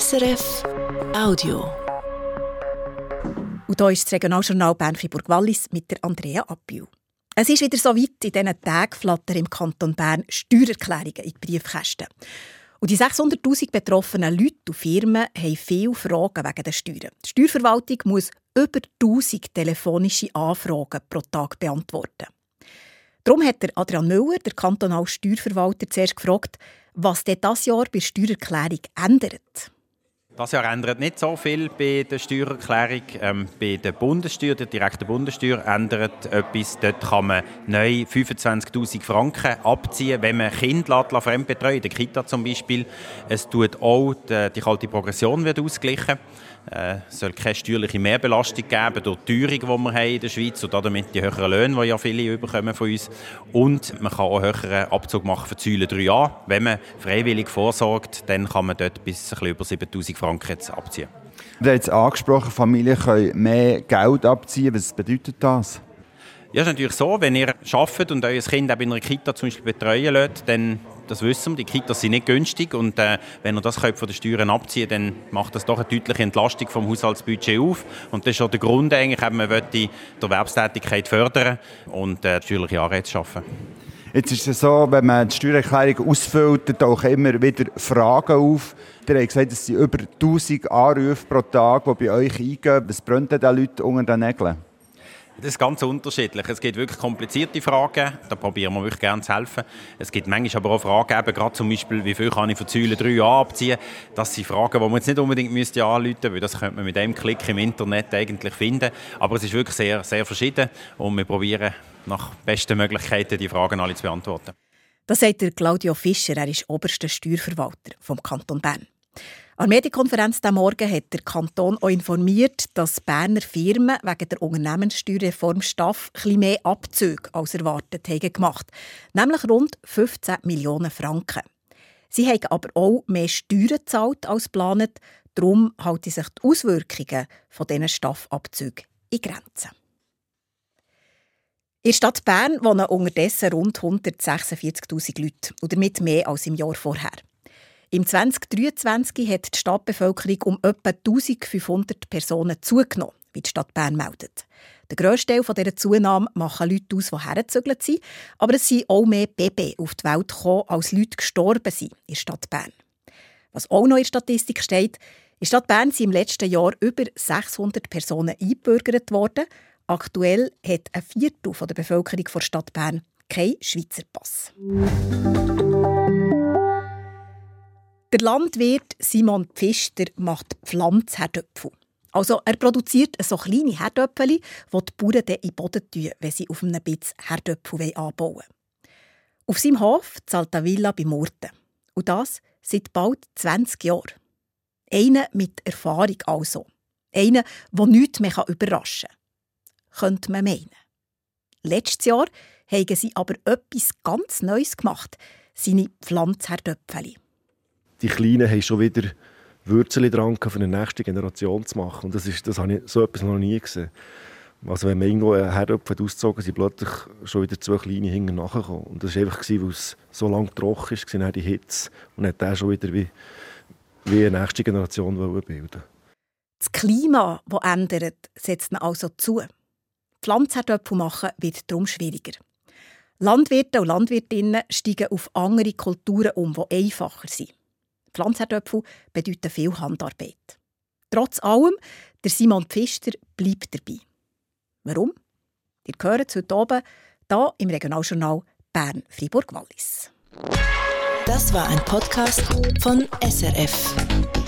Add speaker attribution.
Speaker 1: SRF Audio.
Speaker 2: Und hier ist das Regionaljournal Bern-Fribourg-Wallis mit der Andrea Appiu. Es ist wieder so weit, in diesen Tagen flattern im Kanton Bern Steuererklärungen in die Briefkästen. Und die 600'000 betroffenen Leute und Firmen haben viele Fragen wegen der Steuern. Die Steuerverwaltung muss über 1000 telefonische Anfragen pro Tag beantworten. Darum hat der Adrian Müller, der kantonale Steuerverwalter, zuerst gefragt, was denn das Jahr bei der Steuererklärung ändert.
Speaker 3: Das Jahr ändert nicht so viel bei der Steuererklärung. Ähm, bei der Bundessteuer, der direkten Bundessteuer, ändert etwas. Dort kann man neu 25'000 Franken abziehen, wenn man Kinder fremdbetreuen in der Kita zum Beispiel. Es tut auch, die, die kalte Progression wird ausgeglichen. Es äh, soll keine steuerliche Mehrbelastung geben durch die Teuerung, die wir haben in der Schweiz und damit die höheren Löhne, die ja viele bekommen von uns. Und man kann auch einen höheren Abzug machen für die Säule 3a. Wenn man freiwillig vorsorgt, dann kann man dort bis ein über 7000 Franken abziehen.
Speaker 4: Du hast jetzt angesprochen, Familien können mehr Geld abziehen. Was bedeutet das?
Speaker 3: Ja, es ist natürlich so, wenn ihr arbeitet und euer Kind auch in einer Kita zum Beispiel betreuen lässt, dann das wissen wir, die Kitas sind nicht günstig und äh, wenn ihr das könnt von den Steuern abziehen dann macht das doch eine deutliche Entlastung vom Haushaltsbudget auf und das ist auch der Grund eigentlich, man will die Erwerbstätigkeit fördern und äh, steuerliche Anreize schaffen.
Speaker 4: Jetzt ist es so, wenn man die Steuererklärung ausfüllt, tauchen immer wieder Fragen auf. Ihr habt gesagt, es sind über 1000 Anrufe pro Tag, die bei euch eingehen. Was brennt denn den Leuten unter den Nägeln?
Speaker 3: Das ist ganz unterschiedlich. Es gibt wirklich komplizierte Fragen, da probieren wir wirklich gerne zu helfen. Es gibt manchmal aber auch Fragen, eben gerade zum Beispiel, wie viel kann ich von Säule 3a abziehen. Das sind Fragen, die man jetzt nicht unbedingt müsste anrufen müsste, weil das könnte man mit einem Klick im Internet eigentlich finden. Aber es ist wirklich sehr, sehr verschieden und wir probieren nach besten Möglichkeiten, die Fragen alle zu beantworten.
Speaker 2: Das sagt Claudio Fischer, er ist oberster Steuerverwalter vom Kanton Bern. An der Medienkonferenz am Morgen hat der Kanton auch informiert, dass Berner Firmen wegen der Unternehmenssteuerreform Staff etwas mehr Abzüge als erwartet haben gemacht, nämlich rund 15 Millionen Franken. Sie haben aber auch mehr Steuern gezahlt als geplant, darum halten sich die Auswirkungen von diesen Staffabzügen in Grenzen. In der Stadt Bern wohnen unterdessen rund 146.000 Leute und damit mehr als im Jahr vorher. Im 2023 hat die Stadtbevölkerung um etwa 1500 Personen zugenommen, wie die Stadt Bern meldet. Der grösste Teil dieser Zunahme machen Leute aus, die hergezögert sind, aber es sind auch mehr Babys auf die Welt gekommen, als Leute gestorben sind in der Stadt Bern. Was auch noch in der Statistik steht, in der Stadt Bern sind im letzten Jahr über 600 Personen eingebürgert worden. Aktuell hat ein Viertel der Bevölkerung der Stadt Bern keinen Schweizer Pass. Der Landwirt Simon Pfister macht Pflanzherdöpfel. Also er produziert so kleine Herdöpfel, die die Bauern in den Boden tun, wenn sie auf einem Bitz Herdöpfel anbauen wollen. Auf seinem Hof zahlt Villa bei Murten. Und das seit bald 20 Jahren. Einer mit Erfahrung also. Einer, der nichts mehr überraschen kann. Könnte man meinen. Letztes Jahr haben sie aber etwas ganz Neues gemacht. Seine Pflanzherdöpfel
Speaker 5: die Kleinen haben schon wieder Würzel dran, für eine nächste Generation zu machen. Und das, ist, das habe ich so etwas noch nie gesehen. Also wenn man irgendwo einen Herdöpfel ausgezogen sind plötzlich schon wieder zwei kleine hinten nachgekommen. Und das war einfach, weil es so lange trocken war, die Hitze. Und hat der schon wieder wie, wie eine nächste Generation bilden
Speaker 2: Das Klima, das ändert, setzt also zu. Pflanzherdöpfel machen wird darum schwieriger. Landwirte und Landwirtinnen steigen auf andere Kulturen um, die einfacher sind. Pflanzherdöpfel bedeuten viel Handarbeit. Trotz allem, der Simon Pfister bleibt dabei. Warum? Ihr hört es heute oben hier im Regionaljournal Bern-Fribourg-Wallis.
Speaker 1: Das war ein Podcast von SRF.